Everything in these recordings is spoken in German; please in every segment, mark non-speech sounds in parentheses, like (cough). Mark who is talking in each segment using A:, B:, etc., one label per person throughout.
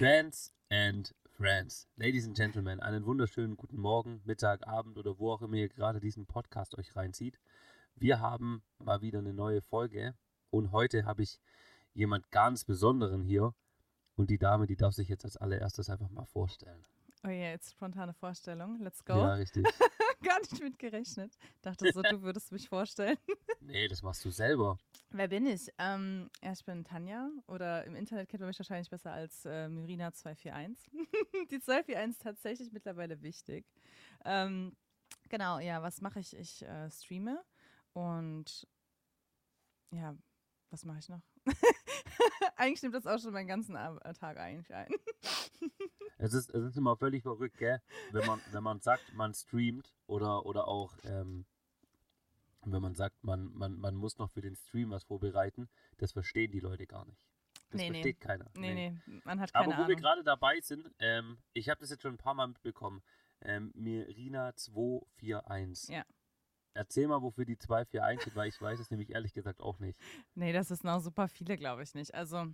A: Fans and Friends, Ladies and Gentlemen, einen wunderschönen guten Morgen, Mittag, Abend oder wo auch immer ihr gerade diesen Podcast euch reinzieht. Wir haben mal wieder eine neue Folge und heute habe ich jemand ganz Besonderen hier und die Dame, die darf sich jetzt als allererstes einfach mal vorstellen.
B: Oh ja, jetzt spontane Vorstellung. Let's go.
A: Ja, richtig. (laughs) (laughs)
B: Gar nicht mit gerechnet. Dachte so, du würdest mich vorstellen. (laughs)
A: Nee, das machst du selber.
B: Wer bin ich? Ähm, ja, ich bin Tanja oder im Internet kennt man mich wahrscheinlich besser als äh, Myrina241. (laughs) Die 241 ist tatsächlich mittlerweile wichtig. Ähm, genau, ja, was mache ich? Ich äh, streame und ja, was mache ich noch? (laughs) eigentlich nimmt das auch schon meinen ganzen Ab Tag eigentlich ein. (laughs)
A: es, ist, es ist immer völlig verrückt, gell? Wenn man, wenn man sagt, man streamt oder, oder auch, ähm, wenn man sagt, man, man, man muss noch für den Stream was vorbereiten, das verstehen die Leute gar nicht. Das
B: Nee, nee.
A: versteht keiner.
B: Nee, nee, man hat keine
A: Aber wo wir
B: Ahnung.
A: gerade dabei sind, ähm, ich habe das jetzt schon ein paar Mal mitbekommen. Ähm, Mirina 241.
B: Ja.
A: Erzähl mal, wofür die 241 steht, weil ich weiß es nämlich ehrlich gesagt auch nicht.
B: Nee, das ist noch super viele, glaube ich nicht. Also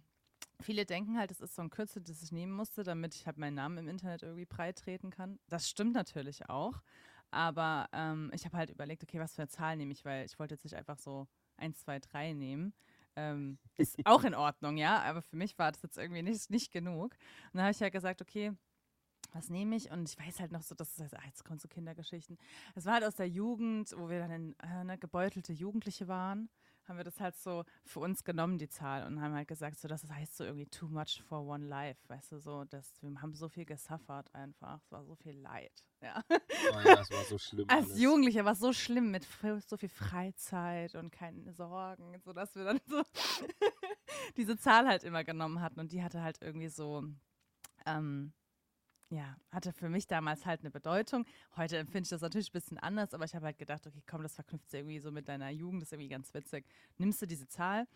B: viele denken halt, es ist so ein Kürzel, das ich nehmen musste, damit ich halt meinen Namen im Internet irgendwie breit treten kann. Das stimmt natürlich auch. Aber ähm, ich habe halt überlegt, okay, was für eine Zahl nehme ich, weil ich wollte jetzt nicht einfach so 1, 2, 3 nehmen. Ähm, ist (laughs) auch in Ordnung, ja, aber für mich war das jetzt irgendwie nicht, nicht genug. Und dann habe ich halt gesagt, okay, was nehme ich? Und ich weiß halt noch so, dass es heißt, ah, jetzt kommen so Kindergeschichten. Es war halt aus der Jugend, wo wir dann in, äh, ne, gebeutelte Jugendliche waren, haben wir das halt so für uns genommen, die Zahl, und haben halt gesagt, so, das heißt so irgendwie too much for one life, weißt du, so, dass wir haben so viel gesuffert einfach, es war so viel Leid, ja.
A: Oh ja, das war so schlimm. (laughs)
B: Als
A: alles.
B: Jugendlicher war es so schlimm mit so viel Freizeit und keine Sorgen, so dass wir dann so (laughs) diese Zahl halt immer genommen hatten und die hatte halt irgendwie so, ähm, ja, hatte für mich damals halt eine Bedeutung. Heute empfinde ich das natürlich ein bisschen anders, aber ich habe halt gedacht, okay, komm, das verknüpft sich irgendwie so mit deiner Jugend, das ist irgendwie ganz witzig. Nimmst du diese Zahl?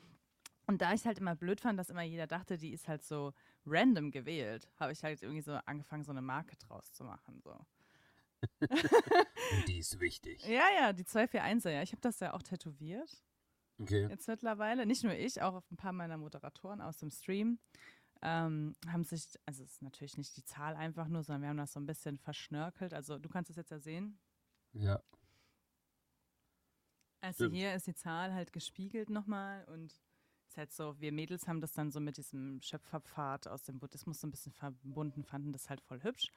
B: Und da ich halt immer blöd fand, dass immer jeder dachte, die ist halt so random gewählt, habe ich halt irgendwie so angefangen, so eine Marke draus zu machen. So.
A: Die ist wichtig.
B: Ja, ja, die 241er, ja. Ich habe das ja auch tätowiert
A: Okay.
B: jetzt mittlerweile. Nicht nur ich, auch ein paar meiner Moderatoren aus dem Stream ähm, haben sich, also es ist natürlich nicht die Zahl einfach nur, sondern wir haben das so ein bisschen verschnörkelt. Also du kannst es jetzt ja sehen.
A: Ja.
B: Also
A: Stimmt.
B: hier ist die Zahl halt gespiegelt nochmal und ist halt so, wir Mädels haben das dann so mit diesem Schöpferpfad aus dem Buddhismus so ein bisschen verbunden, fanden das halt voll hübsch.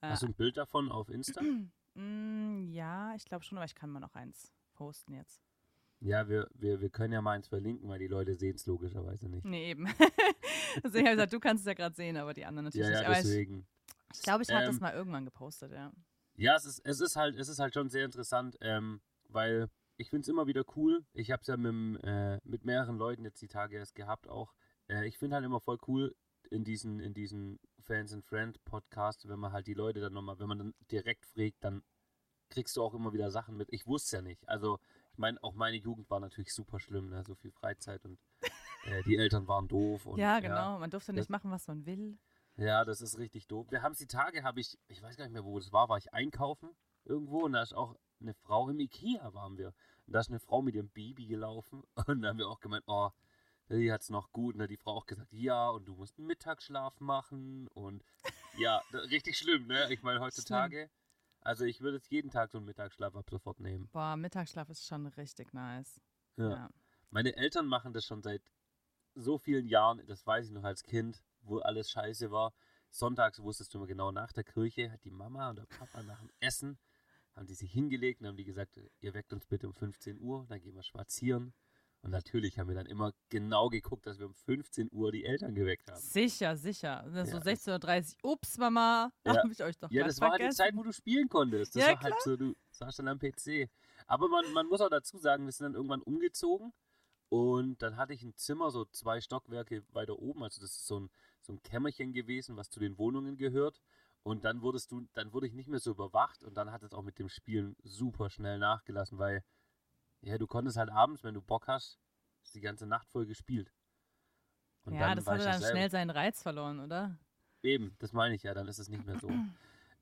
B: Äh,
A: Hast du ein Bild davon auf Insta? (clears throat)
B: mm, ja, ich glaube schon, aber ich kann mal noch eins posten jetzt.
A: Ja, wir, wir, wir können ja mal eins verlinken, weil die Leute sehen es logischerweise nicht.
B: Nee, eben. Deswegen (laughs) habe ich gesagt, du kannst es ja gerade sehen, aber die anderen natürlich
A: Ja, ja,
B: nicht. Aber ich,
A: deswegen.
B: ich glaube, ich habe das
A: Ähm,
B: mal irgendwann gepostet, ja.
A: Ja, es ist, es ist halt, es ist halt schon sehr interessant, ähm, weil ich finde es immer wieder cool. Ich habe es ja mit, äh, mit mehreren Leuten jetzt die Tage erst gehabt auch. Äh, ich finde halt immer voll cool in diesen, in diesen Fans and Friend Podcast, wenn man halt die Leute dann nochmal, wenn man dann direkt fragt, dann kriegst du auch immer wieder Sachen mit. Ich wusste ja nicht. Also, ich meine, auch meine Jugend war natürlich super schlimm, ne? so viel Freizeit und äh, die Eltern waren doof. Und,
B: ja, genau. Man durfte
A: das-
B: nicht machen, was man will.
A: Ja, das ist richtig doof. Wir haben es die Tage, habe ich, ich weiß gar nicht mehr, wo das war, war ich einkaufen irgendwo und da ist auch eine Frau, im Ikea waren wir. Und da ist eine Frau mit ihrem Baby gelaufen (laughs) und da haben wir auch gemeint, oh, die hat's noch gut. Und da hat die Frau auch gesagt, ja, und du musst einen Mittagsschlaf machen und ja, (laughs) richtig schlimm, ne? Ich meine, heutzutage, also ich würde jetzt jeden Tag so einen Mittagsschlaf ab sofort nehmen.
B: Boah, Mittagsschlaf ist schon richtig nice.
A: Ja.
B: Ja.
A: Meine Eltern machen das schon seit so vielen Jahren, das weiß ich noch als Kind, wo alles scheiße war. Sonntags wusstest du immer genau nach der Kirche, hat die Mama und der Papa nach dem Essen, haben die sich hingelegt und haben die gesagt, ihr weckt uns bitte um 15 Uhr, dann gehen wir spazieren. Und natürlich haben wir dann immer genau geguckt, dass wir um 15 Uhr die Eltern geweckt haben.
B: Sicher, sicher. Das
A: Ja,
B: so
A: das-
B: 16.30 Uhr. Ups, Mama. (laughs)
A: Ja.
B: Habe ich euch doch
A: Ja, das war halt die
B: vergessen.
A: Zeit, wo du spielen konntest. Das
B: Ja,
A: war halt so, du saßt dann am PC. Aber man, man muss auch dazu sagen, wir sind dann irgendwann umgezogen und dann hatte ich ein Zimmer, so zwei Stockwerke weiter oben. Also das ist so ein, so ein Kämmerchen gewesen, was zu den Wohnungen gehört. Und dann wurdest du, dann wurde ich nicht mehr so überwacht und dann hat es auch mit dem Spielen super schnell nachgelassen, weil ja, du konntest halt abends, wenn du Bock hast, die ganze Nacht voll gespielt. Und
B: ja, das hatte
A: du
B: dann schnell seinen Reiz verloren, oder?
A: Eben, das meine ich ja, dann ist es nicht mehr so.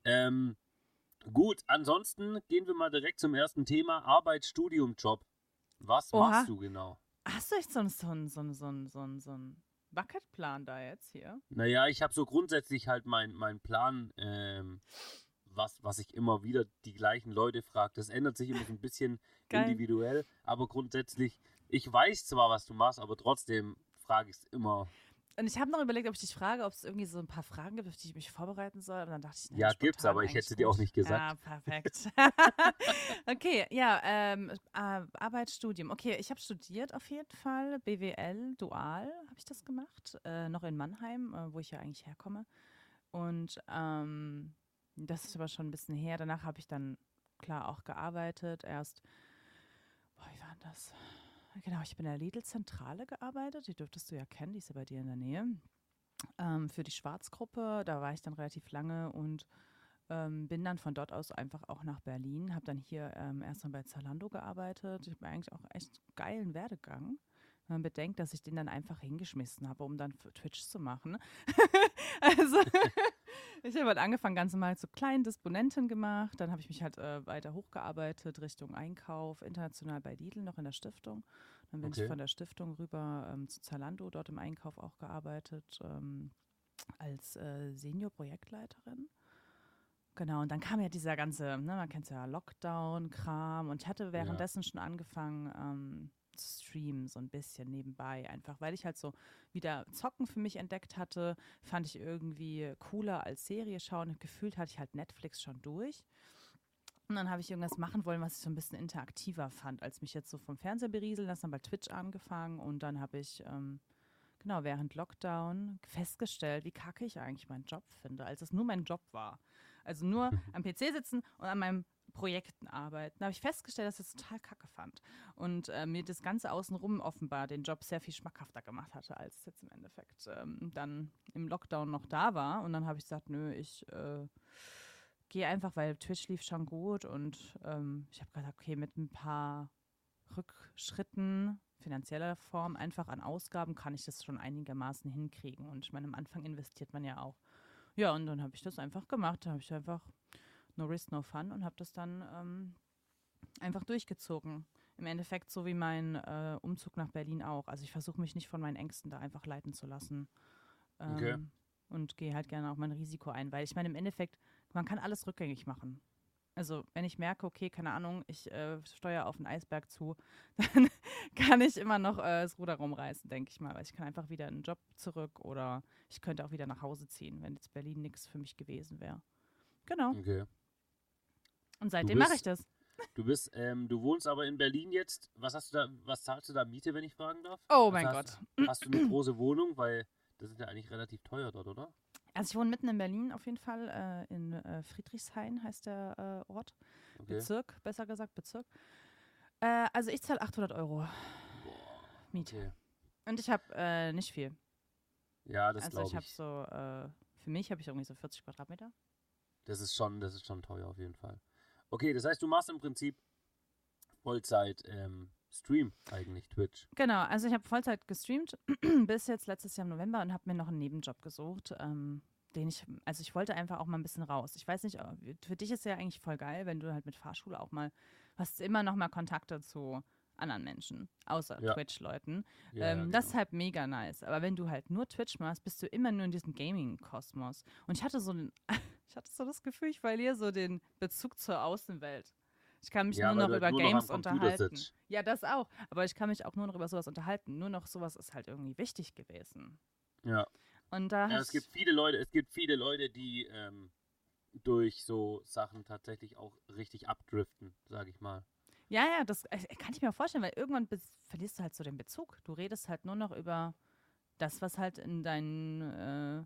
A: ähm, gut, ansonsten gehen wir mal direkt zum ersten Thema: Arbeit, Studium, Job. Was
B: Oha.
A: machst du genau?
B: Hast du echt so ein, so so so so so Bucketplan da jetzt hier?
A: Naja, ich habe so grundsätzlich halt meinen mein Plan, ähm, was, was ich immer wieder die gleichen Leute frage. Das ändert sich immer so ein bisschen (laughs) individuell, aber grundsätzlich, ich weiß zwar, was du machst, aber trotzdem frage ich es immer.
B: Und ich habe noch überlegt, ob ich dich frage, ob es irgendwie so ein paar Fragen gibt, auf die ich mich vorbereiten soll. Und dann dachte ich,
A: na, ja, gibt's, aber ich hätte dir auch nicht gesagt.
B: Ja, perfekt. (laughs) okay, ja, ähm, äh, Arbeit, Studium. Okay, ich habe studiert auf jeden Fall, BWL, dual habe ich das gemacht, äh, noch in Mannheim, äh, wo ich ja eigentlich herkomme. Und ähm, das ist aber schon ein bisschen her. Danach habe ich dann klar auch gearbeitet. Erst, boah, wie war das? Genau, ich bin in der Lidl-Zentrale gearbeitet. Die dürftest du ja kennen, die ist ja bei dir in der Nähe. Ähm, für die Schwarzgruppe, da war ich dann relativ lange und ähm, bin dann von dort aus einfach auch nach Berlin. Habe dann hier ähm, erst mal bei Zalando gearbeitet. Ich habe eigentlich auch echt geilen Werdegang. Wenn man bedenkt, dass ich den dann einfach hingeschmissen habe, um dann für Twitch zu machen. (laughs) also ich habe halt angefangen, ganz normal zu kleinen Disponenten gemacht. Dann habe ich mich halt äh, weiter hochgearbeitet Richtung Einkauf, international bei Lidl, noch in der Stiftung. Dann bin okay. ich von der Stiftung rüber ähm, zu Zalando, dort im Einkauf auch gearbeitet, ähm, als äh, Senior-Projektleiterin. Genau, und dann kam ja dieser ganze, ne, man kennt es ja, Lockdown-Kram. Und ich hatte währenddessen ja. schon angefangen, ähm, streamen, so ein bisschen nebenbei. Einfach weil ich halt so wieder Zocken für mich entdeckt hatte, fand ich irgendwie cooler als Serie schauen. Gefühlt hatte ich halt Netflix schon durch. Und dann habe ich irgendwas machen wollen, was ich so ein bisschen interaktiver fand, als mich jetzt so vom Fernseher berieseln. Das dann bei Twitch angefangen und dann habe ich, ähm, genau, während Lockdown festgestellt, wie kacke ich eigentlich meinen Job finde, als es nur mein Job war. Also nur (laughs) am PC sitzen und an meinem Projekten arbeiten. Da habe ich festgestellt, dass ich das total kacke fand. Und äh, mir das Ganze außenrum offenbar den Job sehr viel schmackhafter gemacht hatte, als es jetzt im Endeffekt ähm, dann im Lockdown noch da war. Und dann habe ich gesagt, nö, ich äh, gehe einfach, weil Twitch lief schon gut. Und ähm, ich habe gesagt, okay, mit ein paar Rückschritten finanzieller Form einfach an Ausgaben kann ich das schon einigermaßen hinkriegen. Und ich meine, am Anfang investiert man ja auch. Ja, und dann habe ich das einfach gemacht. Da habe ich einfach No Risk, No Fun und habe das dann ähm, einfach durchgezogen. Im Endeffekt so wie mein äh, Umzug nach Berlin auch. Also ich versuche mich nicht von meinen Ängsten da einfach leiten zu lassen. Ähm, okay. Und gehe halt gerne auch mein Risiko ein, weil ich meine, im Endeffekt, man kann alles rückgängig machen. Also wenn ich merke, okay, keine Ahnung, ich äh, steuere auf einen Eisberg zu, (laughs) dann kann ich immer noch äh, das Ruder rumreißen, denke ich mal. Weil ich kann einfach wieder in einen Job zurück oder ich könnte auch wieder nach Hause ziehen, wenn jetzt Berlin nichts für mich gewesen wäre. Genau. Okay. Und seitdem mache ich das.
A: Du bist, ähm, du wohnst aber in Berlin jetzt. Was hast du da, was zahlst du da Miete, wenn ich fragen darf?
B: Oh mein
A: hast,
B: Gott.
A: Hast du eine (clears throat) große Wohnung? Weil das ist ja eigentlich relativ teuer dort, oder?
B: Also ich wohne mitten in Berlin auf jeden Fall, äh, in äh, Friedrichshain heißt der äh, Ort. Okay. Bezirk, besser gesagt Bezirk. Äh, also ich zahle 800 Euro Boah, Miete. Okay. Und ich habe äh, nicht viel.
A: Ja, das glaube ich.
B: Also ich habe so, äh, für mich habe ich irgendwie so 40 Quadratmeter.
A: Das ist schon, das ist schon teuer auf jeden Fall. Okay, das heißt, du machst im Prinzip Vollzeit ähm, Stream eigentlich, Twitch.
B: Genau, also ich habe Vollzeit gestreamt (clears throat) bis jetzt letztes Jahr im November und habe mir noch einen Nebenjob gesucht, ähm, den ich, also ich wollte einfach auch mal ein bisschen raus. Ich weiß nicht, für dich ist ja eigentlich voll geil, wenn du halt mit Fahrschule auch mal, hast immer noch mal Kontakte zu anderen Menschen, außer ja. Twitch-Leuten. Ja, ähm, ja, genau. Das ist halt mega nice. Aber wenn du halt nur Twitch machst, bist du immer nur in diesem Gaming-Kosmos. Und ich hatte so ein, (laughs) ich hatte so das Gefühl, ich verliere so den Bezug zur Außenwelt. Ich kann mich nur noch über nur Games noch unterhalten. Ja, das auch. Aber ich kann mich auch nur noch über sowas unterhalten. Nur noch sowas ist halt irgendwie wichtig gewesen.
A: Ja.
B: Und da
A: ja, es gibt viele Leute, es gibt viele Leute, die ähm, durch so Sachen tatsächlich auch richtig abdriften, sage ich mal.
B: Ja, ja, das äh, kann ich mir vorstellen, weil irgendwann verlierst du halt so den Bezug. Du redest halt nur noch über das, was halt in deinen äh,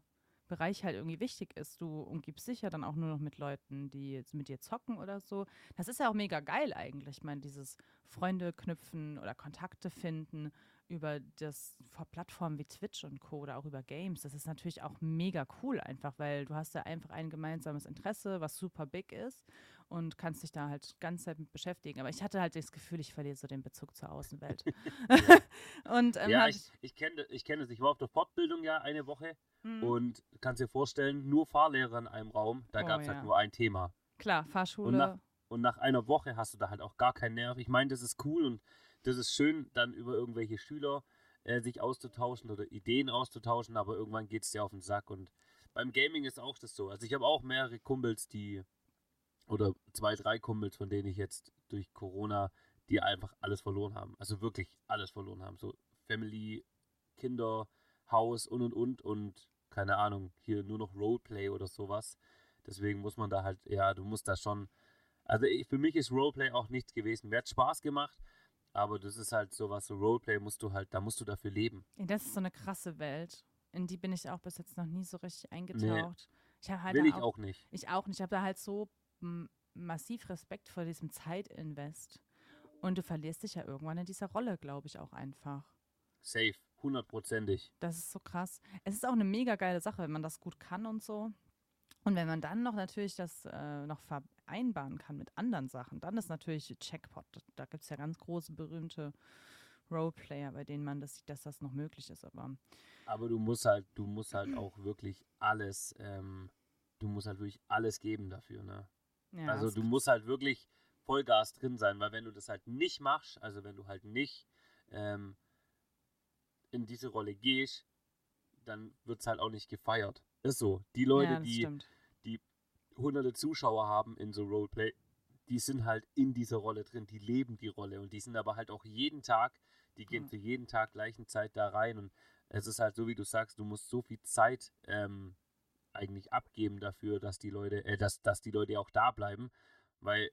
B: Bereich halt irgendwie wichtig ist. Du umgibst dich ja dann auch nur noch mit Leuten, die mit dir zocken oder so. Das ist ja auch mega geil eigentlich. Ich meine, dieses Freunde knüpfen oder Kontakte finden über das vor Plattformen wie Twitch und Co. oder auch über Games. Das ist natürlich auch mega cool einfach, weil du hast ja einfach ein gemeinsames Interesse, was super big ist und kannst dich da halt ganz Zeit mit beschäftigen. Aber ich hatte halt das Gefühl, ich verliere so den Bezug zur Außenwelt. (laughs) (laughs)
A: und, ähm, ja, ich, ich kenne ich kenn es. Ich war auf der Fortbildung ja eine Woche mhm. und kannst dir vorstellen, nur Fahrlehrer in einem Raum, da oh, gab es halt ja. halt nur ein Thema.
B: Klar, Fahrschule.
A: Und nach, und nach einer Woche hast du da halt auch gar keinen Nerv. Ich meine, das ist cool und das ist schön, dann über irgendwelche Schüler äh, sich auszutauschen oder Ideen auszutauschen, aber irgendwann geht es dir auf den Sack. Und beim Gaming ist auch das so. Also ich habe auch mehrere Kumpels, die, oder zwei, drei Kumpels, von denen ich jetzt durch Corona, die einfach alles verloren haben. Also wirklich alles verloren haben. So Family, Kinder, Haus und und und und keine Ahnung, hier nur noch Roleplay oder sowas. Deswegen muss man da halt, ja, du musst da schon. Also ich, für mich ist Roleplay auch nichts gewesen. Mir hat Spaß gemacht, aber das ist halt sowas, so Roleplay musst du halt, da musst du dafür leben.
B: Das ist so eine krasse Welt. In die bin ich auch bis jetzt noch nie so richtig eingetaucht.
A: Nee,
B: ich halt
A: will ich auch, auch, nicht.
B: Ich auch nicht. Ich habe da halt so massiv Respekt vor diesem Zeitinvest. Und du verlierst dich ja irgendwann in dieser Rolle, glaube ich, auch einfach.
A: Safe, hundertprozentig.
B: Das ist so krass. Es ist auch eine mega geile Sache, wenn man das gut kann und so. Und wenn man dann noch natürlich das äh, noch vereinbaren kann mit anderen Sachen, dann ist natürlich Checkpot. Da gibt es ja ganz große, berühmte Roleplayer, bei denen man das sieht, dass das noch möglich ist. Aber,
A: aber du musst halt, du musst halt auch wirklich alles, ähm, du musst halt wirklich alles geben dafür, ne? Ja, also du musst halt wirklich Vollgas drin sein, weil wenn du das halt nicht machst, also wenn du halt nicht ähm, in diese Rolle gehst, dann wird es halt auch nicht gefeiert. Ist so. Die Leute, ja, die, die hunderte Zuschauer haben in so Roleplay, die sind halt in dieser Rolle drin, die leben die Rolle und die sind aber halt auch jeden Tag, die gehen ja. zu jeden Tag gleichen Zeit da rein und es ist halt so, wie du sagst, du musst so viel Zeit ähm, eigentlich abgeben dafür, dass die Leute, äh, dass, dass die Leute auch da bleiben, weil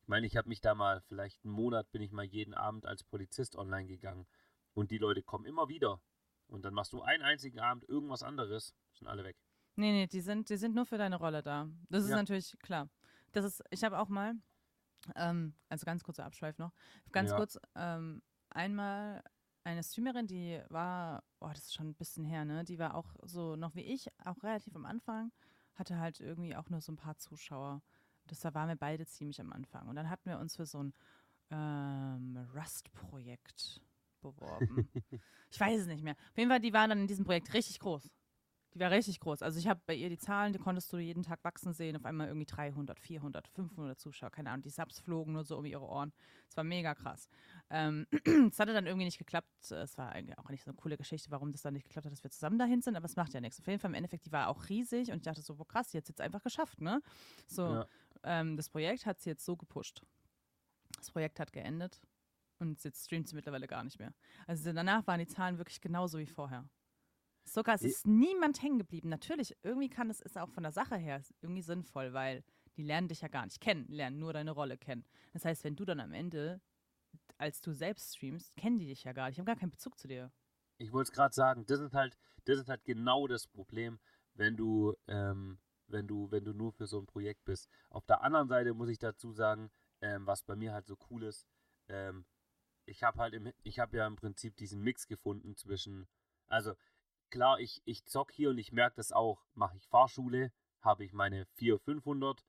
A: ich meine, ich habe mich da mal, vielleicht einen Monat bin ich mal jeden Abend als Polizist online gegangen und die Leute kommen immer wieder und dann machst du einen einzigen Abend irgendwas anderes, sind alle weg.
B: Nee, nee, die sind, die sind nur für deine Rolle da. Das ist ja. natürlich klar. Das ist, ich habe auch mal, ähm, also ganz kurzer Abschweif noch, ganz ja. kurz, ähm, einmal eine Streamerin, die war, oh, das ist schon ein bisschen her, ne? Die war auch so noch wie ich, auch relativ am Anfang, hatte halt irgendwie auch nur so ein paar Zuschauer. Das da waren wir beide ziemlich am Anfang. Und dann hatten wir uns für so ein ähm, Rust-Projekt beworben. (laughs) ich weiß es nicht mehr. Auf jeden Fall, die waren dann in diesem Projekt richtig groß. Die war richtig groß. Also ich habe bei ihr die Zahlen, die konntest du jeden Tag wachsen sehen. Auf einmal irgendwie 300, 400, 500 Zuschauer. Keine Ahnung, die Subs flogen nur so um ihre Ohren. Es war mega krass. Ähm, (clears throat) es hatte dann irgendwie nicht geklappt. Es war eigentlich auch nicht so eine coole Geschichte, warum das dann nicht geklappt hat, dass wir zusammen dahin sind. Aber es macht ja nichts. Auf jeden Fall im Endeffekt, die war auch riesig. Und ich dachte so, boah krass, die hat es jetzt einfach geschafft, ne? So, ja. ähm, das Projekt hat sie jetzt so gepusht. Das Projekt hat geendet. Und jetzt streamt sie mittlerweile gar nicht mehr. Also danach waren die Zahlen wirklich genauso wie vorher. Sogar es ist niemand hängen geblieben. Natürlich, irgendwie kann es, ist auch von der Sache her irgendwie sinnvoll, weil die lernen dich ja gar nicht kennen, lernen nur deine Rolle kennen. Das heißt, wenn du dann am Ende, als du selbst streamst, kennen die dich ja gar nicht, haben gar keinen Bezug zu dir.
A: Ich wollte es gerade sagen, das ist halt, das ist halt genau das Problem, wenn du, ähm, wenn du, wenn du nur für so ein Projekt bist. Auf der anderen Seite muss ich dazu sagen, ähm, was bei mir halt so cool ist, ähm, ich habe halt im, ich habe ja im Prinzip diesen Mix gefunden zwischen, also klar, ich, ich zock hier und ich merke das auch. Mache ich Fahrschule, habe ich meine 400, 500,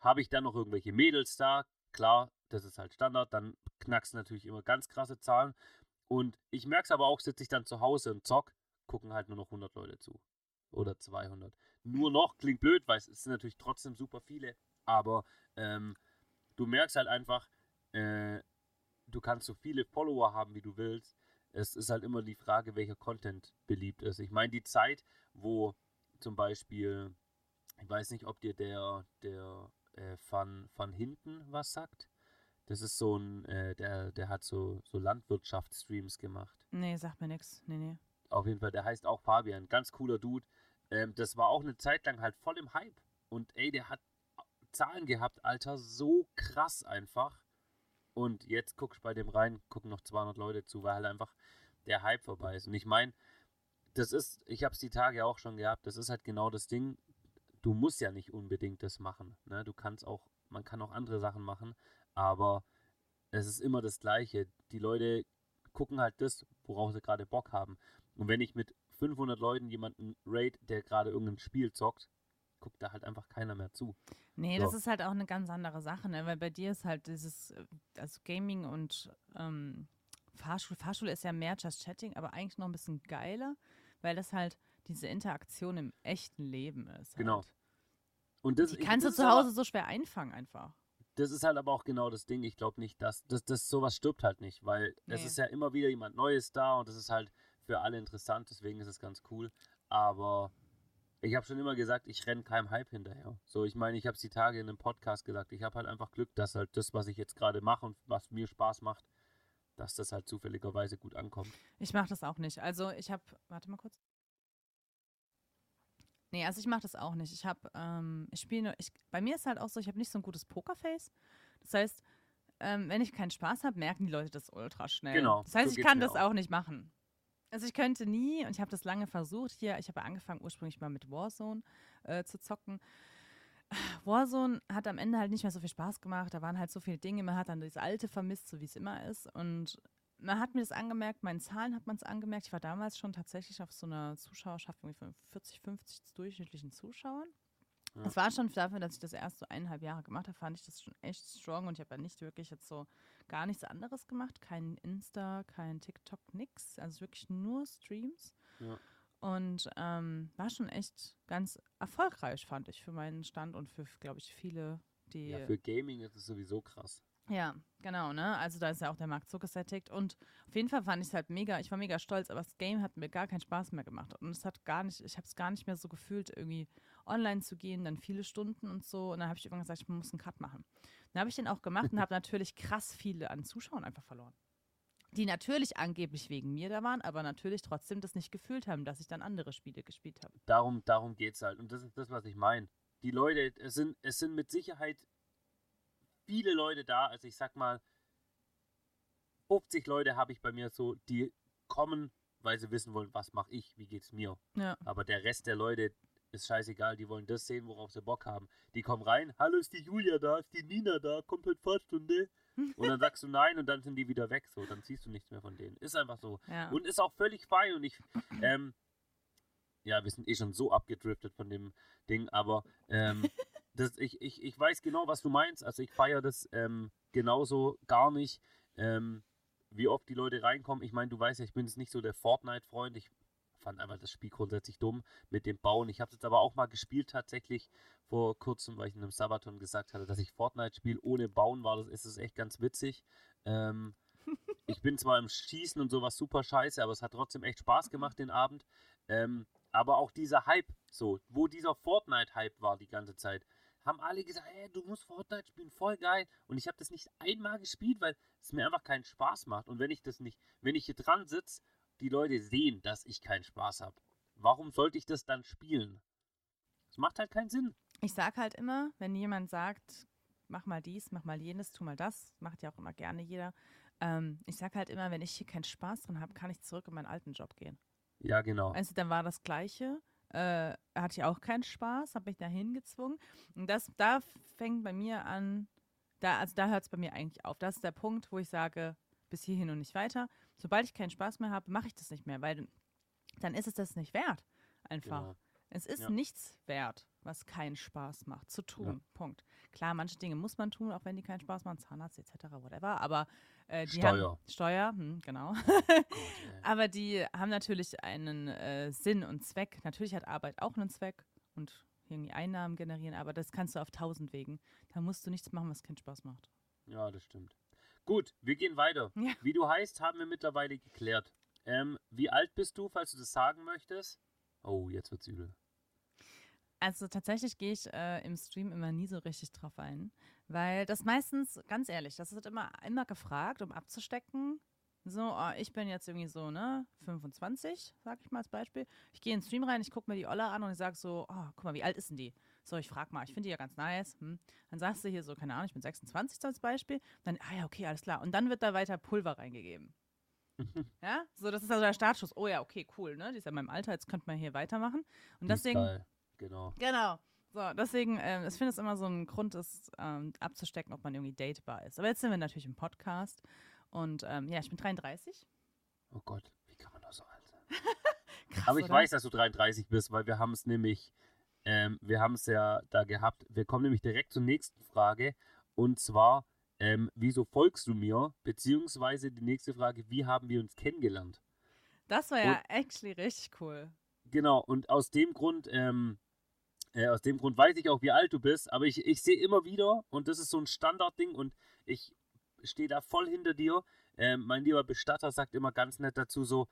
A: habe ich dann noch irgendwelche Mädels da, klar, das ist halt Standard, dann knackst natürlich immer ganz krasse Zahlen. Und ich merke es aber auch, sitze ich dann zu Hause und zock, gucken halt nur noch 100 Leute zu. Oder 200. Nur noch, klingt blöd, weil es sind natürlich trotzdem super viele. Aber ähm, du merkst halt einfach, äh, du kannst so viele Follower haben, wie du willst es ist halt immer die Frage, welcher Content beliebt ist. Ich meine, die Zeit, wo zum Beispiel, ich weiß nicht, ob dir der, der äh, von, von hinten was sagt. Das ist so ein, äh, der, der hat so, so Landwirtschaftsstreams gemacht.
B: Nee, sagt mir nichts. Nee, nee.
A: Auf jeden Fall, der heißt auch Fabian. Ganz cooler Dude. Ähm, das war auch eine Zeit lang halt voll im Hype. Und ey, der hat Zahlen gehabt, Alter, so krass einfach. Und jetzt guckst du bei dem rein, gucken noch 200 Leute zu, weil halt einfach der Hype vorbei ist. Und ich meine, das ist, ich habe es die Tage auch schon gehabt, das ist halt genau das Ding. Du musst ja nicht unbedingt das machen. Ne? Du kannst auch, man kann auch andere Sachen machen, aber es ist immer das Gleiche. Die Leute gucken halt das, worauf sie gerade Bock haben. Und wenn ich mit 500 Leuten jemanden raid, der gerade irgendein Spiel zockt, guckt da halt einfach keiner mehr zu.
B: Nee, so. das ist halt auch eine ganz andere Sache, ne? weil bei dir ist halt dieses, äh, also Gaming und ähm, Fahrschule, Fahrschule ist ja mehr Just Chatting, aber eigentlich noch ein bisschen geiler, weil das halt diese Interaktion im echten Leben ist.
A: Genau.
B: Halt. Und das, Die kannst das du zu Hause so schwer einfangen einfach.
A: das ist halt aber auch genau das Ding. Ich glaube nicht, dass das, das sowas stirbt halt nicht, weil nee. es ist ja immer wieder jemand Neues da und das ist halt für alle interessant, deswegen ist es ganz cool. Aber ich habe schon immer gesagt, ich renne keinem Hype hinterher. So, ich meine, ich habe es die Tage in einem Podcast gesagt. Ich habe halt einfach Glück, dass halt das, was ich jetzt gerade mache und was mir Spaß macht, dass das halt zufälligerweise gut ankommt.
B: Ich mache das auch nicht. Also ich habe, warte mal kurz. Nee, also ich mache das auch nicht. Ich habe, ähm, ich spiele nur, ich, bei mir ist halt auch so, ich habe nicht so ein gutes Pokerface. Das heißt, ähm, wenn ich keinen Spaß habe, merken die Leute das ultra schnell. Genau. Das heißt, so ich kann das auch. auch nicht machen. Also ich könnte nie, und ich habe das lange versucht hier, ich habe angefangen ursprünglich mal mit Warzone äh, zu zocken. Warzone hat am Ende halt nicht mehr so viel Spaß gemacht. Da waren halt so viele Dinge. Man hat dann das Alte vermisst, so wie es immer ist. Und man hat mir das angemerkt, meinen Zahlen hat man es angemerkt. Ich war damals schon tatsächlich auf so einer Zuschauerschaft von 40, 50 durchschnittlichen Zuschauern. Ja. Das war schon dafür, dass ich das erst so eineinhalb Jahre gemacht habe, fand ich das schon echt strong und ich habe ja nicht wirklich jetzt so gar nichts anderes gemacht. Kein Insta, kein TikTok, nix. Also wirklich nur Streams. Ja. Und ähm, war schon echt ganz erfolgreich, fand ich, für meinen Stand und für, glaube ich, viele, die.
A: Ja, für Gaming ist es sowieso krass.
B: Ja, genau, ne? Also da ist ja auch der Markt so gesättigt. Und auf jeden Fall fand ich es halt mega, ich war mega stolz, aber das Game hat mir gar keinen Spaß mehr gemacht. Und es hat gar nicht, ich habe es gar nicht mehr so gefühlt, irgendwie online zu gehen, dann viele Stunden und so. Und dann habe ich irgendwann gesagt, ich muss einen Cut machen. Dann habe ich den auch gemacht und habe natürlich krass viele an Zuschauern einfach verloren. Die natürlich angeblich wegen mir da waren, aber natürlich trotzdem das nicht gefühlt haben, dass ich dann andere Spiele gespielt habe.
A: Darum, darum geht es halt. Und das ist das, was ich meine. Die Leute, es sind, es sind mit Sicherheit viele Leute da. Also ich sag mal, 50 Leute habe ich bei mir so, die kommen, weil sie wissen wollen, was mache ich, wie geht's mir. Ja. Aber der Rest der Leute ist scheißegal, die wollen das sehen, worauf sie Bock haben. Die kommen rein, hallo, ist die Julia da, ist die Nina da, kommt heute Fahrstunde. (laughs) Und dann sagst du nein und dann sind die wieder weg. So, dann siehst du nichts mehr von denen. Ist einfach so. Ja. Und ist auch völlig fein. Und ich, ähm, ja, wir sind eh schon so abgedriftet von dem Ding, aber ähm, (laughs) das, ich, ich, ich weiß genau, was du meinst. Also ich feiere das ähm, genauso gar nicht, ähm, wie oft die Leute reinkommen. Ich meine, du weißt ja, ich bin jetzt nicht so der Fortnite-Freund. Ich fand einfach das Spiel grundsätzlich dumm mit dem Bauen. Ich habe es jetzt aber auch mal gespielt tatsächlich vor kurzem, weil ich in einem Sabaton gesagt hatte, dass ich Fortnite spiele ohne Bauen war. Das ist es echt ganz witzig. Ähm, (laughs) ich bin zwar im Schießen und sowas super scheiße, aber es hat trotzdem echt Spaß gemacht den Abend. Ähm, aber auch dieser Hype, so, wo dieser Fortnite-Hype war die ganze Zeit, haben alle gesagt, hey, du musst Fortnite spielen, voll geil. Und ich habe das nicht einmal gespielt, weil es mir einfach keinen Spaß macht. Und wenn ich das nicht, wenn ich hier dran sitze, die Leute sehen, dass ich keinen Spaß habe. Warum sollte ich das dann spielen? Das macht halt keinen Sinn.
B: Ich sag halt immer, wenn jemand sagt, mach mal dies, mach mal jenes, tu mal das, macht ja auch immer gerne jeder. Ähm, ich sag halt immer, wenn ich hier keinen Spaß drin habe, kann ich zurück in meinen alten Job gehen.
A: Ja, genau.
B: Also dann war das Gleiche äh, hatte ich auch keinen Spaß, habe mich dahin gezwungen. Und das, da fängt bei mir an, da, also da hört es bei mir eigentlich auf. Das ist der Punkt, wo ich sage, bis hierhin und nicht weiter. Sobald ich keinen Spaß mehr habe, mache ich das nicht mehr, weil dann ist es das nicht wert. Einfach. Ja. Es ist ja. nichts wert, was keinen Spaß macht, zu tun. Ja. Punkt. Klar, manche Dinge muss man tun, auch wenn die keinen Spaß machen, Zahnarzt etc., whatever. Aber äh, die
A: Steuer.
B: Haben, Steuer, hm, genau. Oh (laughs) aber die haben natürlich einen äh, Sinn und Zweck. Natürlich hat Arbeit auch einen Zweck und irgendwie Einnahmen generieren, aber das kannst du auf tausend Wegen. Da musst du nichts machen, was keinen Spaß macht.
A: Ja, das stimmt. Gut, wir gehen weiter. Ja. Wie du heißt, haben wir mittlerweile geklärt. Ähm, wie alt bist du, falls du das sagen möchtest? Oh, jetzt wird's übel.
B: Also tatsächlich gehe ich äh, im Stream immer nie so richtig drauf ein, weil das meistens, ganz ehrlich, das wird immer, immer gefragt, um abzustecken. So, oh, ich bin jetzt irgendwie so, ne, 25, sag ich mal als Beispiel. Ich gehe in den Stream rein, ich gucke mir die Oller an und ich sage so, oh, guck mal, wie alt ist denn die? So, ich frage mal, ich finde die ja ganz nice. Hm. Dann sagst du hier so, keine Ahnung, ich bin 26 als Beispiel. Dann, ah ja, okay, alles klar. Und dann wird da weiter Pulver reingegeben. (laughs) ja, so, das ist also der Startschuss. Oh ja, okay, cool, ne? Die ist ja in meinem Alter, jetzt könnte man hier weitermachen. Und deswegen.
A: Genau.
B: Genau. So, deswegen, äh, ich finde es immer so ein Grund, ist ähm, abzustecken, ob man irgendwie datebar ist. Aber jetzt sind wir natürlich im Podcast. Und ähm, ja, ich bin 33.
A: Oh Gott, wie kann man da so alt sein? (laughs) Krass, Aber ich oder? weiß, dass du 33 bist, weil wir haben es nämlich, ähm, wir haben es ja da gehabt. Wir kommen nämlich direkt zur nächsten Frage. Und zwar, ähm, wieso folgst du mir? Beziehungsweise die nächste Frage, wie haben wir uns kennengelernt?
B: Das war ja und, actually richtig cool.
A: Genau, und aus dem Grund ähm, Äh, aus dem Grund weiß ich auch, wie alt du bist, aber ich, ich sehe immer wieder, und das ist so ein Standardding, und ich stehe da voll hinter dir. Äh, mein lieber Bestatter sagt immer ganz nett dazu so,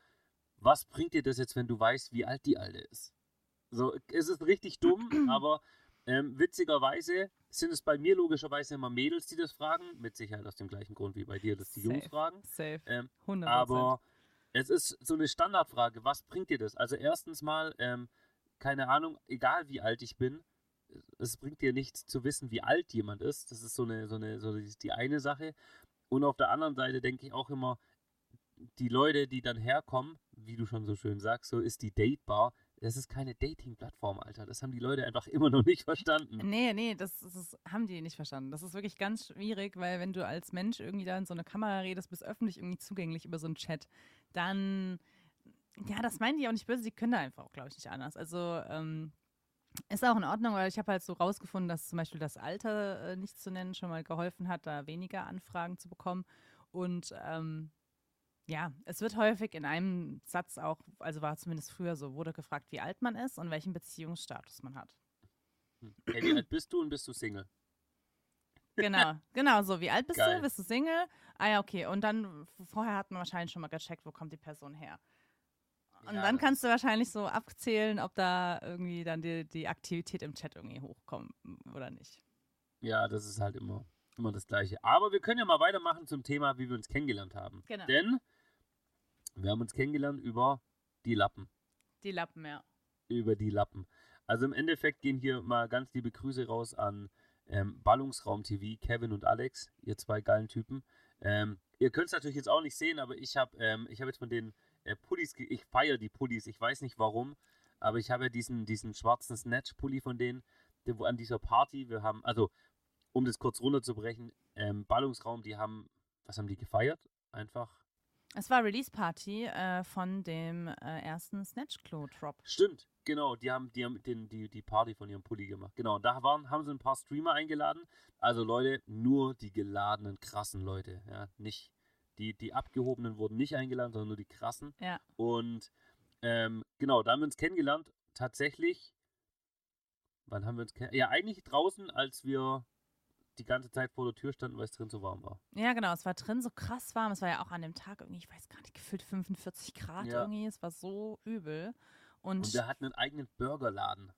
A: was bringt dir das jetzt, wenn du weißt, wie alt die Alte ist? So, es ist richtig dumm, (clears throat) aber ähm, witzigerweise sind es bei mir logischerweise immer Mädels, die das fragen. Mit Sicherheit aus dem gleichen Grund wie bei dir, dass die
B: Safe.
A: Jungs fragen.
B: Safe.
A: Ähm,
B: 100%.
A: aber es ist so eine Standardfrage, was bringt dir das? Also erstens mal, ähm, keine Ahnung, egal wie alt ich bin, es bringt dir nichts zu wissen, wie alt jemand ist. Das ist so eine, so eine, so die eine Sache. Und auf der anderen Seite denke ich auch immer, die Leute, die dann herkommen, wie du schon so schön sagst, so ist die datebar. Das ist keine Dating-Plattform, Alter. Das haben die Leute einfach immer noch nicht verstanden.
B: Nee, nee, das, das haben die nicht verstanden. Das ist wirklich ganz schwierig, weil wenn du als Mensch irgendwie da in so eine Kamera redest, bist öffentlich irgendwie zugänglich über so einen Chat, dann, ja, das meinen die auch nicht böse, die können da einfach auch, glaube ich, nicht anders. Also, ähm, ist auch in Ordnung, weil ich habe halt so rausgefunden, dass zum Beispiel das Alter äh, nicht zu nennen schon mal geholfen hat, da weniger Anfragen zu bekommen. Und ähm, ja, es wird häufig in einem Satz auch, also war zumindest früher so, wurde gefragt, wie alt man ist und welchen Beziehungsstatus man hat.
A: Hey, wie alt bist du und bist du Single?
B: Genau, genau so. Wie alt bist
A: Geil.
B: du? Bist du Single? Ah ja, okay. Und dann, vorher hat man wahrscheinlich schon mal gecheckt, wo kommt die Person her. Und
A: Ja,
B: dann kannst du wahrscheinlich so abzählen, ob da irgendwie dann die, die Aktivität im Chat irgendwie hochkommt oder nicht.
A: Ja, das ist halt immer, immer das Gleiche. Aber wir können ja mal weitermachen zum Thema, wie wir uns kennengelernt haben.
B: Genau.
A: Denn wir haben uns kennengelernt über die Lappen.
B: Die Lappen, ja.
A: Über die Lappen. Also im Endeffekt gehen hier mal ganz liebe Grüße raus an ähm, Ballungsraum TV, Kevin und Alex, ihr zwei geilen Typen. Ähm, ihr könnt es natürlich jetzt auch nicht sehen, aber ich habe ähm, ich hab jetzt von den äh, Pullis, ich feiere die Pullis, ich weiß nicht warum, aber ich habe ja diesen, diesen schwarzen Snatch-Pulli von denen, der, wo an dieser Party, wir haben, also um das kurz runterzubrechen, ähm, Ballungsraum, die haben, was haben die gefeiert? Einfach
B: Es war Release-Party äh, von dem äh, ersten Snatch-Klo-Drop.
A: Stimmt, genau. Die haben, die haben den, die, die Party von ihrem Pulli gemacht. Genau, da waren, haben sie ein paar Streamer eingeladen. Also Leute, nur die geladenen, krassen Leute. Ja, nicht die, die abgehobenen wurden nicht eingeladen, sondern nur die krassen.
B: Ja.
A: Und ähm, genau, da haben wir uns kennengelernt. Tatsächlich, wann haben wir uns kennengelernt? Ja, eigentlich draußen, als wir die ganze Zeit vor der Tür standen, weil es drin so warm war.
B: Ja, genau. Es war drin so krass warm. Es war ja auch an dem Tag irgendwie, ich weiß gar nicht, gefühlt 45 Grad
A: Ja.
B: irgendwie. Es war so übel. Und,
A: Und der hat einen eigenen Burgerladen.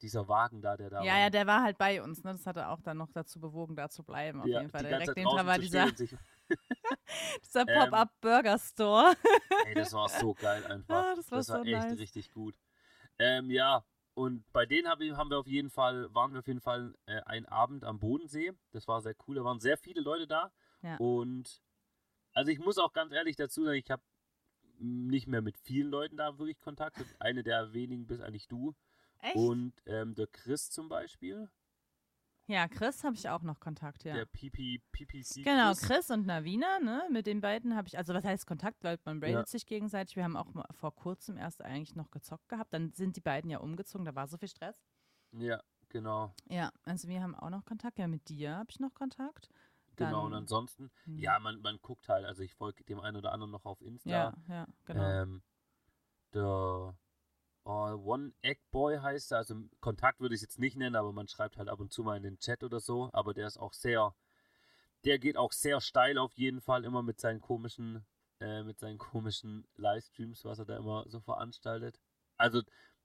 A: Dieser Wagen da, der da
B: ja,
A: war.
B: ja, der war halt bei uns. Ne? Das hat er auch dann noch dazu bewogen, da zu bleiben. Auf
A: Ja,
B: jeden Fall. Direkt
A: draußen
B: war dieser, (laughs) dieser (laughs)
A: Ähm,
B: Pop-Up Burger Store.
A: Ey, das war so geil (laughs) einfach.
B: Ah, das war
A: das war
B: so
A: echt
B: nice.
A: richtig gut. Ähm, ja, und bei denen hab ich, haben wir auf jeden Fall, waren wir auf jeden Fall äh, einen Abend am Bodensee. Das war sehr cool. Da waren sehr viele Leute da.
B: Ja.
A: Und also ich muss auch ganz ehrlich dazu sagen, ich habe nicht mehr mit vielen Leuten da wirklich Kontakt. Eine der wenigen bist eigentlich du.
B: Echt?
A: Und ähm, der Chris zum Beispiel.
B: Ja, Chris habe ich auch noch Kontakt, ja.
A: Der PP, PPC.
B: Genau, Chris und Navina, ne? Mit den beiden habe ich, also was heißt Kontakt, weil man braided
A: Ja.
B: sich gegenseitig. Wir haben auch vor kurzem erst eigentlich noch gezockt gehabt. Dann sind die beiden ja umgezogen, da war so viel Stress.
A: Ja, genau.
B: Ja, also wir haben auch noch Kontakt. Ja, mit dir habe ich noch Kontakt.
A: Genau, und
B: Dann-
A: ansonsten,
B: Hm.
A: ja, man, man guckt halt, also ich folge dem einen oder anderen noch auf Insta.
B: Ja, ja, genau.
A: Ähm, der oh, One Egg Boy heißt er, also Kontakt würde ich es jetzt nicht nennen, aber man schreibt halt ab und zu mal in den Chat oder so, aber der ist auch sehr, der geht auch sehr steil auf jeden Fall, immer mit seinen komischen, äh, mit seinen komischen Livestreams, was er da immer so veranstaltet. Also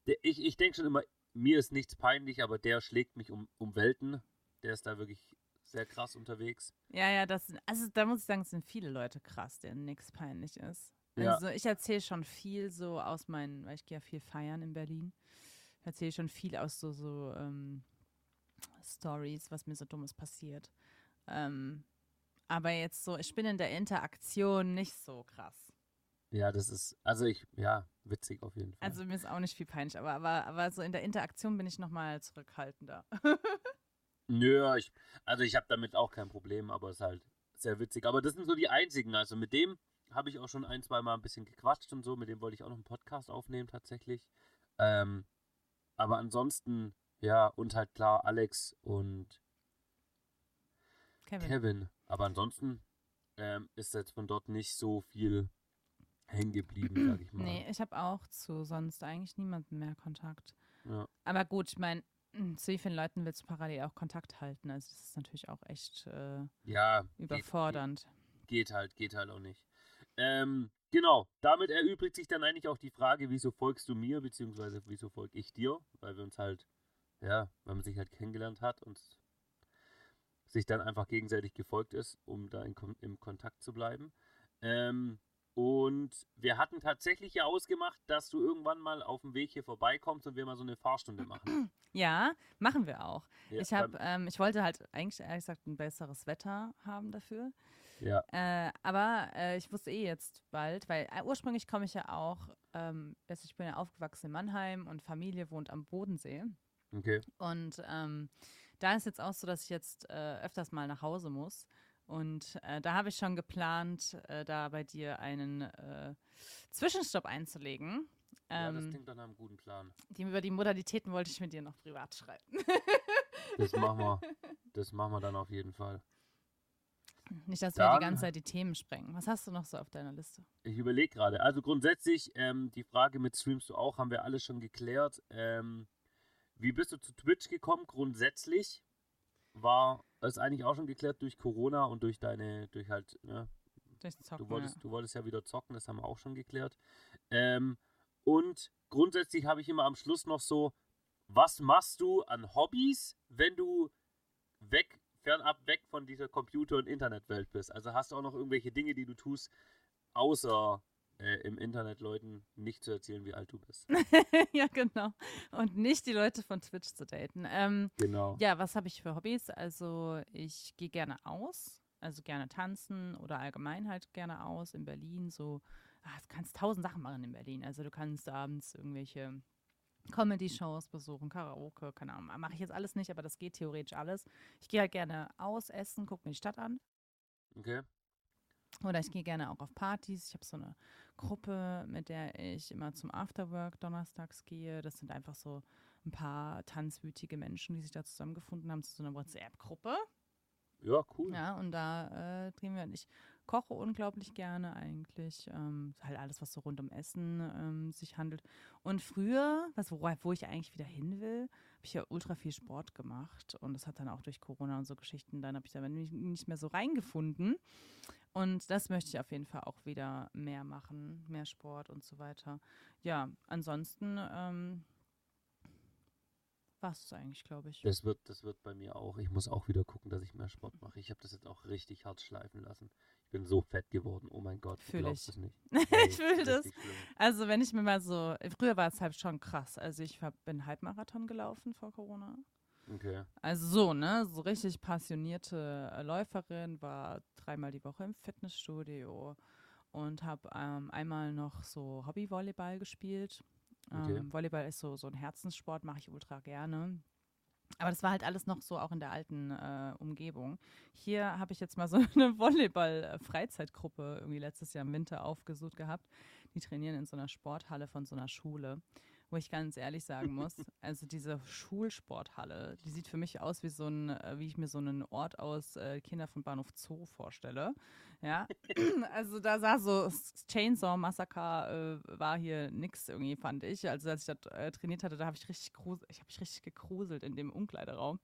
A: der, ich, ich denke schon immer, mir ist nichts peinlich, aber der schlägt mich um, um Welten. Der ist da wirklich sehr krass unterwegs.
B: Ja, ja, das also da muss ich sagen, es sind viele Leute krass, denen nichts peinlich ist.
A: Ja.
B: Also ich erzähle schon viel so aus meinen, weil ich gehe ja viel feiern in Berlin, erzähle schon viel aus so, so ähm, Stories, was mir so dummes passiert. Ähm, aber jetzt so, ich bin in der Interaktion nicht so krass.
A: Ja, das ist, also ich, ja, witzig auf jeden Fall.
B: Also mir ist auch nicht viel peinlich, aber, aber, aber so in der Interaktion bin ich nochmal zurückhaltender. (laughs)
A: Nö, ich, also ich habe damit auch kein Problem, aber es ist halt sehr witzig. Aber das sind so die einzigen. Also mit dem habe ich auch schon ein, zwei Mal ein bisschen gequatscht und so. Mit dem wollte ich auch noch einen Podcast aufnehmen tatsächlich. Ähm, aber ansonsten, ja, und halt klar Alex und
B: Kevin.
A: Kevin. Aber ansonsten ähm, ist jetzt von dort nicht so viel hängen geblieben, sag ich mal.
B: Nee, ich habe auch zu sonst eigentlich niemandem mehr Kontakt.
A: Ja.
B: Aber gut, ich meine, Hm, zu wie vielen Leuten willst du parallel auch Kontakt halten? Also das ist natürlich auch echt äh,
A: Ja,
B: überfordernd.
A: Geht, geht halt, geht halt auch nicht. Ähm, genau, damit erübrigt sich dann eigentlich auch die Frage, wieso folgst du mir, beziehungsweise wieso folge ich dir, weil wir uns halt, ja, weil man sich halt kennengelernt hat und sich dann einfach gegenseitig gefolgt ist, um da in, im Kontakt zu bleiben. Ähm, und wir hatten tatsächlich ja ausgemacht, dass du irgendwann mal auf dem Weg hier vorbeikommst und wir mal so eine Fahrstunde machen. (clears throat)
B: Ja, machen wir auch. Ja, ich habe, ähm, ich wollte halt eigentlich ehrlich gesagt ein besseres Wetter haben dafür.
A: Ja.
B: Äh, aber äh, ich wusste eh jetzt bald, weil äh, ursprünglich komme ich ja auch, ähm, ich bin ja aufgewachsen in Mannheim und Familie wohnt am Bodensee.
A: Okay.
B: Und ähm, da ist jetzt auch so, dass ich jetzt äh, öfters mal nach Hause muss. Und äh, da habe ich schon geplant, äh, da bei dir einen Zwischenstopp einzulegen.
A: Ähm, ja, das ähm, klingt nach einem guten Plan.
B: Die, über die Modalitäten wollte ich mit dir noch privat schreiben.
A: das machen wir. (laughs) Das machen wir dann auf jeden Fall.
B: Nicht, dass dann, wir die ganze Zeit die Themen sprengen. Was hast du noch so auf deiner Liste?
A: Ich überlege gerade. Also grundsätzlich, ähm, die Frage mit streamst du auch, haben wir alles schon geklärt. Ähm, wie bist du zu Twitch gekommen? Grundsätzlich war es eigentlich auch schon geklärt durch Corona und durch deine, durch halt, ne?
B: Zocken,
A: du, wolltest,
B: ja.
A: du wolltest ja wieder zocken, das haben wir auch schon geklärt. Ähm, und grundsätzlich habe ich immer am Schluss noch so, was machst du an Hobbys, wenn du weg, fernab weg von dieser Computer- und Internetwelt bist? Also hast du auch noch irgendwelche Dinge, die du tust, außer äh, im Internet Leuten nicht zu erzählen, wie alt du bist. (laughs)
B: ja, genau. Und nicht die Leute von Twitch zu daten. Ähm,
A: genau.
B: Ja, was habe ich für Hobbys? Also ich gehe gerne aus, also gerne tanzen oder allgemein halt gerne aus in Berlin. So, ach, du kannst tausend Sachen machen in Berlin. Also du kannst abends irgendwelche Comedy-Shows besuchen, Karaoke, keine Ahnung. Mache ich jetzt alles nicht, aber das geht theoretisch alles. Ich gehe halt gerne aus, essen, gucke mir die Stadt an.
A: Okay.
B: Oder ich gehe gerne auch auf Partys. Ich habe so eine Gruppe, mit der ich immer zum Afterwork donnerstags gehe. Das sind einfach so ein paar tanzwütige Menschen, die sich da zusammengefunden haben zu so einer WhatsApp-Gruppe.
A: Ja, cool.
B: Ja, und da äh, drehen wir. Ich koche unglaublich gerne eigentlich. Ähm, halt alles, was so rund um Essen ähm, sich handelt. Und früher, was, wo, wo ich eigentlich wieder hin will, habe ich ja ultra viel Sport gemacht. Und das hat dann auch durch Corona und so Geschichten, dann habe ich da nicht mehr so reingefunden. Und das möchte ich auf jeden Fall auch wieder mehr machen, mehr Sport und so weiter. Ja, ansonsten ähm, war es eigentlich, glaube ich.
A: Das wird, das wird bei mir auch. Ich muss auch wieder gucken, dass ich mehr Sport mache. Ich habe das jetzt auch richtig hart schleifen lassen. Ich bin so fett geworden. Oh mein Gott,
B: fühle ich.
A: Das nicht. (laughs)
B: ich fühle das. Schlimm. Also wenn ich mir mal so, früher war es halt schon krass. Also ich hab, bin Halbmarathon gelaufen vor Corona.
A: Okay.
B: Also so, ne? So richtig passionierte äh, Läuferin, war dreimal die Woche im Fitnessstudio und habe ähm, einmal noch so Hobby-Volleyball gespielt. Okay. Ähm, Volleyball ist so, so ein Herzenssport, mache ich ultra gerne. Aber das war halt alles noch so auch in der alten äh, Umgebung. Hier habe ich jetzt mal so (laughs) eine Volleyball-Freizeitgruppe irgendwie letztes Jahr im Winter aufgesucht gehabt. Die trainieren in so einer Sporthalle von so einer Schule wo ich ganz ehrlich sagen muss, (laughs) also diese Schulsporthalle, die sieht für mich aus wie so ein, äh, wie ich mir so einen Ort aus äh, Kinder von Bahnhof Zoo vorstelle. Ja, (clears throat) also da sah so Chainsaw Massaker äh, war hier nix irgendwie, fand ich. Also als ich da äh, trainiert hatte, da habe ich richtig ich habe mich richtig gekruselt in dem Umkleideraum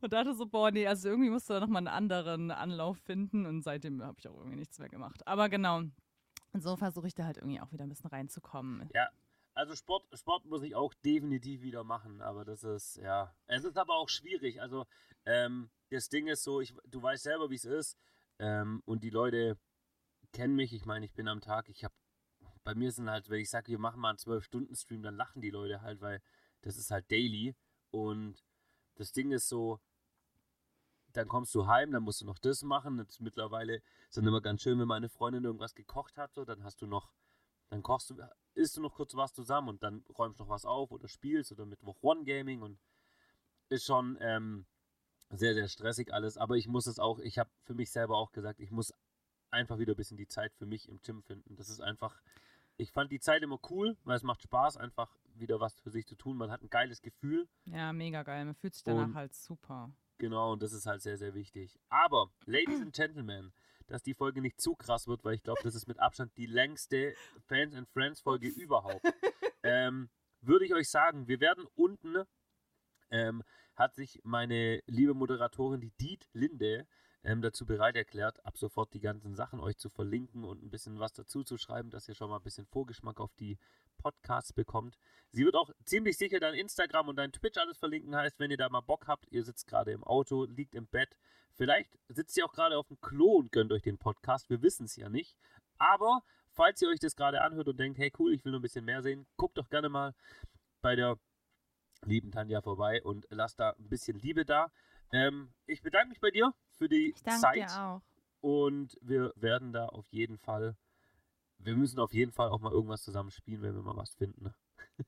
B: und dachte so, boah, nee, also irgendwie musst du da nochmal einen anderen Anlauf finden und seitdem habe ich auch irgendwie nichts mehr gemacht. Aber genau, so versuche ich da halt irgendwie auch wieder ein bisschen reinzukommen.
A: Ja, also Sport, Sport muss ich auch definitiv wieder machen, aber das ist, ja. Es ist aber auch schwierig. Also, ähm, das Ding ist so, ich, du weißt selber, wie es ist. Ähm, und die Leute kennen mich. Ich meine, ich bin am Tag, ich habe, bei mir sind halt, wenn ich sage, wir machen mal einen 12-Stunden-Stream, dann lachen die Leute halt, weil das ist halt daily. Und das Ding ist so, dann kommst du heim, dann musst du noch das machen. Jetzt mittlerweile ist dann immer ganz schön, wenn meine Freundin irgendwas gekocht hat, so, dann hast du noch dann kochst du, isst du noch kurz was zusammen und dann räumst du noch was auf oder spielst oder mit Woch One Gaming und ist schon ähm, sehr, sehr stressig alles. Aber ich muss es auch, ich habe für mich selber auch gesagt, ich muss einfach wieder ein bisschen die Zeit für mich im Gym finden. Das ist einfach, ich fand die Zeit immer cool, weil es macht Spaß, einfach wieder was für sich zu tun. Man hat ein geiles Gefühl.
B: Ja, mega geil. Man fühlt sich danach und, halt super.
A: Genau, und das ist halt sehr, sehr wichtig. Aber, Ladies (clears throat) and Gentlemen, dass die Folge nicht zu krass wird, weil ich glaube, das ist mit Abstand die längste Fans and Friends Folge überhaupt. (laughs) Ähm, würde ich euch sagen, wir werden unten ähm, hat sich meine liebe Moderatorin, die Diet Linde, ähm, dazu bereit erklärt, ab sofort die ganzen Sachen euch zu verlinken und ein bisschen was dazu zu schreiben, dass ihr schon mal ein bisschen Vorgeschmack auf die Podcasts bekommt. Sie wird auch ziemlich sicher dein Instagram und dein Twitch alles verlinken, heißt, wenn ihr da mal Bock habt, ihr sitzt gerade im Auto, liegt im Bett, vielleicht sitzt ihr auch gerade auf dem Klo und gönnt euch den Podcast, wir wissen es ja nicht. Aber falls ihr euch das gerade anhört und denkt, hey cool, ich will noch ein bisschen mehr sehen, guckt doch gerne mal bei der lieben Tanja vorbei und lasst da ein bisschen Liebe da. Ähm, ich bedanke mich bei dir für die
B: Ich danke
A: Zeit
B: dir auch.
A: und wir werden da auf jeden Fall, wir müssen auf jeden Fall auch mal irgendwas zusammen spielen, wenn wir mal was finden. ne?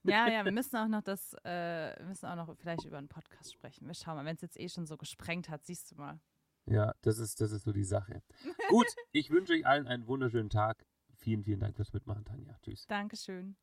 B: Ja, ja, wir (laughs) müssen auch noch das, äh, wir müssen auch noch vielleicht über einen Podcast sprechen. Wir schauen mal, wenn es jetzt eh schon so gesprengt hat, siehst du mal.
A: Ja, das ist, das ist so die Sache. Gut, (laughs) ich wünsche euch allen einen wunderschönen Tag. Vielen, vielen Dank fürs Mitmachen, Tanja. Tschüss.
B: Dankeschön.